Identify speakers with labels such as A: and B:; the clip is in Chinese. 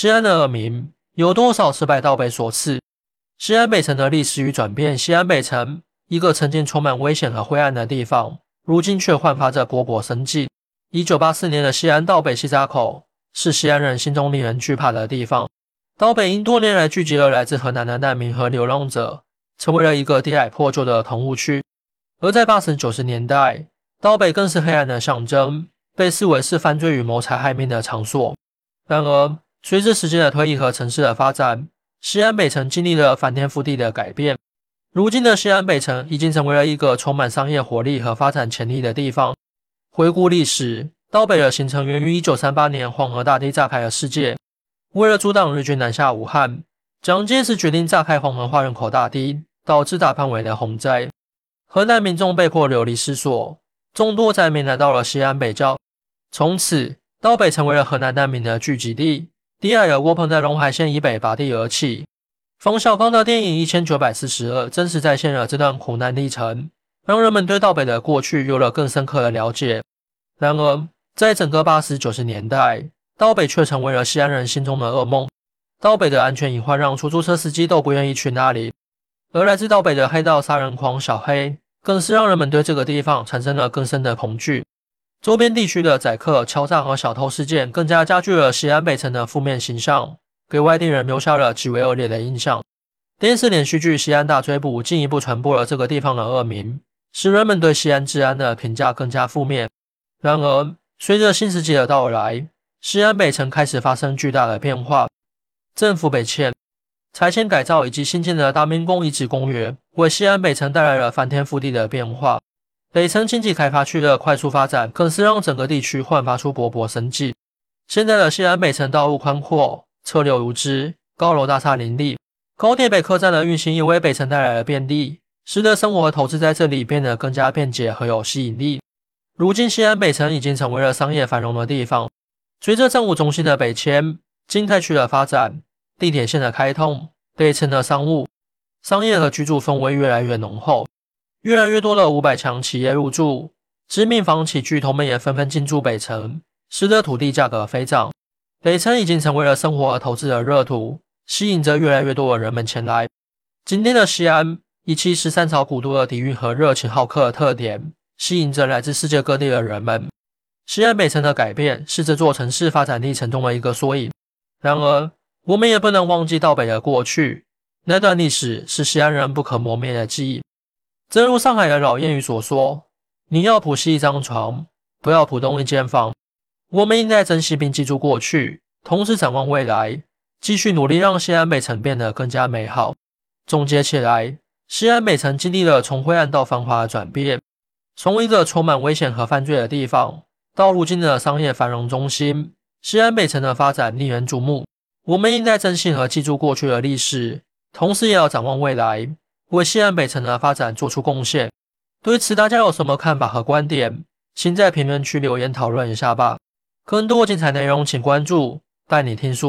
A: 西安的恶名有多少是拜道北所赐？西安北城的历史与转变。西安北城，一个曾经充满危险和灰暗的地方，如今却焕发着勃勃生机。一九八四年的西安道北西闸口，是西安人心中令人惧怕的地方。道北因多年来聚集了来自河南的难民和流浪者，成为了一个低矮破旧的棚户区。而在八十九十年代，道北更是黑暗的象征，被视为是犯罪与谋财害命的场所。然而，随着时间的推移和城市的发展，西安北城经历了翻天覆地的改变。如今的西安北城已经成为了一个充满商业活力和发展潜力的地方。回顾历史，道北的形成源于1938年黄河大堤炸开的事件。为了阻挡日军南下武汉，蒋介石决定炸开黄河化人口大堤，导致大范围的洪灾，河南民众被迫流离失所。众多灾民来到了西安北郊，从此道北成为了河南难民的聚集地。低矮的窝棚在陇海县以北拔地而起。冯小刚的电影《一千九百四十二》真实再现了这段苦难历程，让人们对道北的过去有了更深刻的了解。然而，在整个八十九十年代，道北却成为了西安人心中的噩梦。道北的安全隐患让出租车司机都不愿意去那里，而来自道北的黑道杀人狂小黑。更是让人们对这个地方产生了更深的恐惧。周边地区的宰客、敲诈和小偷事件更加加剧了西安北城的负面形象，给外地人留下了极为恶劣的印象。电视连续剧《西安大追捕》进一步传播了这个地方的恶名，使人们对西安治安的评价更加负面。然而，随着新世纪的到来，西安北城开始发生巨大的变化，政府北迁。拆迁改造以及新建的大明宫遗址公园，为西安北城带来了翻天覆地的变化。北城经济开发区的快速发展，更是让整个地区焕发出勃勃生机。现在的西安北城道路宽阔，车流如织，高楼大厦林立。高铁北客站的运行也为北城带来了便利，使得生活和投资在这里变得更加便捷和有吸引力。如今，西安北城已经成为了商业繁荣的地方。随着政务中心的北迁，经泰区的发展。地铁线的开通，北城的商务、商业和居住氛围越来越浓厚，越来越多的五百强企业入驻，知名房企巨头们也纷纷进驻北城，使得土地价格飞涨。北城已经成为了生活和投资的热土，吸引着越来越多的人们前来。今天的西安，以其十三朝古都的底蕴和热情好客的特点，吸引着来自世界各地的人们。西安北城的改变是这座城市发展历程中的一个缩影。然而，我们也不能忘记道北的过去，那段历史是西安人不可磨灭的记忆。正如上海的老谚语所说：“你要浦西一张床，不要浦东一间房。”我们应该珍惜并记住过去，同时展望未来，继续努力让西安北城变得更加美好。总结起来，西安北城经历了从灰暗到繁华的转变，从一个充满危险和犯罪的地方，到如今的商业繁荣中心。西安北城的发展令人瞩目。我们应该珍惜和记住过去的历史，同时也要展望未来，为西安北城的发展做出贡献。对此，大家有什么看法和观点？请在评论区留言讨论一下吧。更多精彩内容，请关注带你听书。